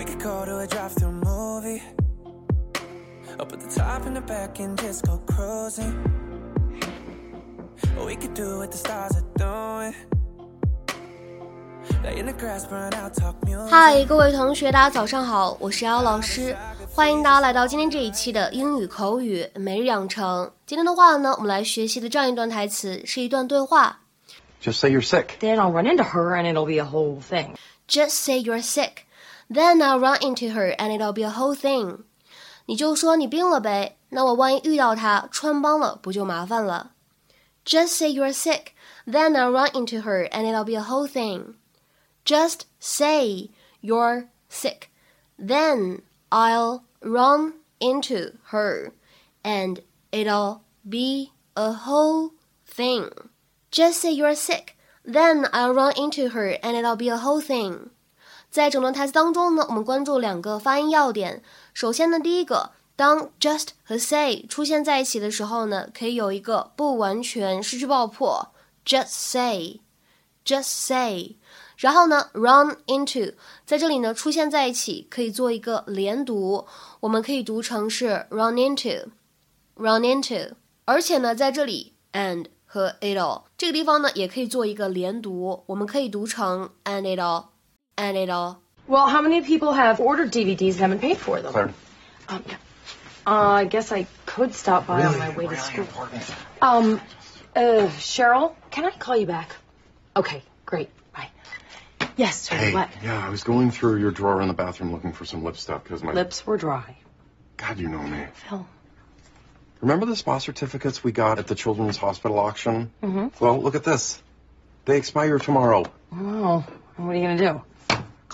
We could go to a drive-through movie. Up at the top and the back and just go cruising. We could do what the stars are doing. Lay in the grass, burn out, talk music. 嗨，各位同学，大家早上好，我是姚老师，欢迎大家来到今天这一期的英语口语每日养成。今天的话呢，我们来学习的这样一段台词是一段对话。Just say you're sick. Then I'll run into her and it'll be a whole thing. Just say you're sick, then I'll run into her and it'll be a whole thing. 你就说你病了呗，那我万一遇到她穿帮了，不就麻烦了？Just say you're sick, then I'll run into her and it'll be a whole thing. Just say you're sick, then I'll run into her and it'll be a whole thing. Just say you're sick, then I'll run into her and it'll be a whole thing. 在整段台词当中呢，我们关注两个发音要点。首先呢，第一个，当 just 和 say 出现在一起的时候呢，可以有一个不完全失去爆破，just say，just say。然后呢，run into 在这里呢出现在一起，可以做一个连读，我们可以读成是 run into，run into。而且呢，在这里 and 和 it all 这个地方呢，也可以做一个连读，我们可以读成 and it all it'll，and it'll。Well, how many people have ordered DVDs and haven't paid for them? Claire. Um, yeah. uh, I guess I could stop by on my way to school. Um, uh, Cheryl, can I call you back? Okay, great. Bye. Yes, sir. Hey, What? yeah, I was going through your drawer in the bathroom looking for some lip stuff because my Lips were dry. God, you know me. Phil. Remember the spa certificates we got at the Children's Hospital auction? Mm-hmm. Well, look at this. They expire tomorrow. Oh, what are you gonna do?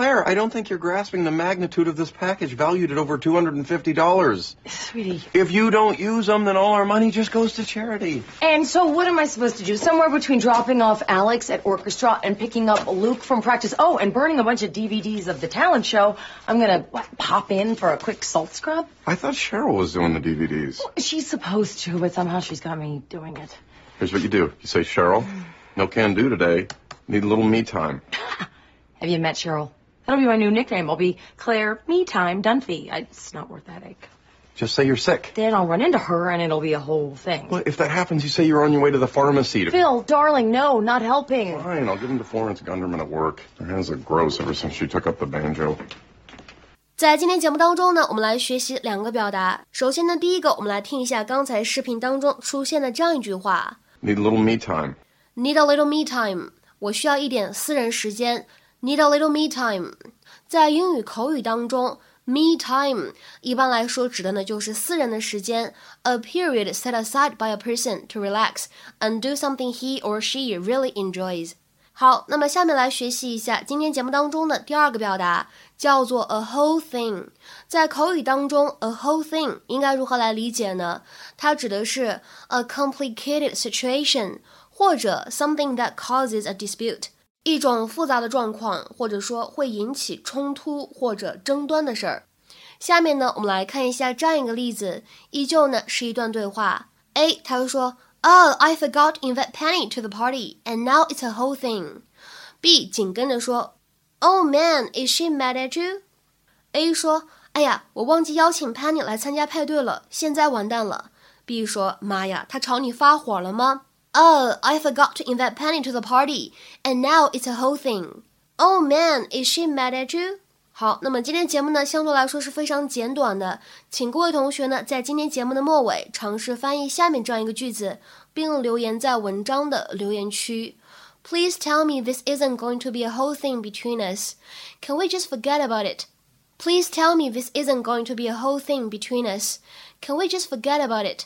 Claire, I don't think you're grasping the magnitude of this package valued at over $250. Sweetie. If you don't use them, then all our money just goes to charity. And so what am I supposed to do? Somewhere between dropping off Alex at orchestra and picking up Luke from practice. Oh, and burning a bunch of DVDs of the talent show. I'm gonna what, pop in for a quick salt scrub. I thought Cheryl was doing the DVDs. She's supposed to, but somehow she's got me doing it. Here's what you do. You say, Cheryl, no can do today. Need a little me time. Have you met Cheryl? That'll be my new nickname. I'll be Claire Me Time Dunphy. I, it's not worth that ache. Just say you're sick. Then I'll run into her and it'll be a whole thing. Well, if that happens, you say you're on your way to the pharmacy to. Phil, darling, no, not helping. Fine, I'll give him to Florence Gunderman at work. Her hands look gross ever since she took up the banjo. 在今天节目当中呢，我们来学习两个表达。首先呢，第一个，我们来听一下刚才视频当中出现的这样一句话 Need a little me time. ：“Need a little me time。”我需要一点私人时间。 Need a little me time。在英语口语当中，me time 一般来说指的呢就是私人的时间，a period set aside by a person to relax and do something he or she really enjoys。好，那么下面来学习一下今天节目当中的第二个表达，叫做 a whole thing。在口语当中，a whole thing 应该如何来理解呢？它指的是 a complicated situation，或者 something that causes a dispute， 一种复杂的状况，或者说会引起冲突或者争端的事儿。下面呢，我们来看一下这样一个例子，依旧呢是一段对话。A 他会说，Oh, I forgot invite Penny to the party, and now it's a whole thing. B 紧跟着说，Oh man, is she mad at you? A 说，哎呀，我忘记邀请 Penny 来参加派对了，现在完蛋了。B 说，妈呀，她朝你发火了吗 ？Oh, I forgot to invite Penny to the party, and now it's a whole thing. Oh man, is she mad at you? 好，那么今天节目呢，相对来说是非常简短的，请各位同学呢，在今天节目的末尾尝试翻译下面这样一个句子，并留言在文章的留言区。Please tell me this isn't going to be a whole thing between us. Can we just forget about it? Please tell me this isn't going to be a whole thing between us. Can we just forget about it?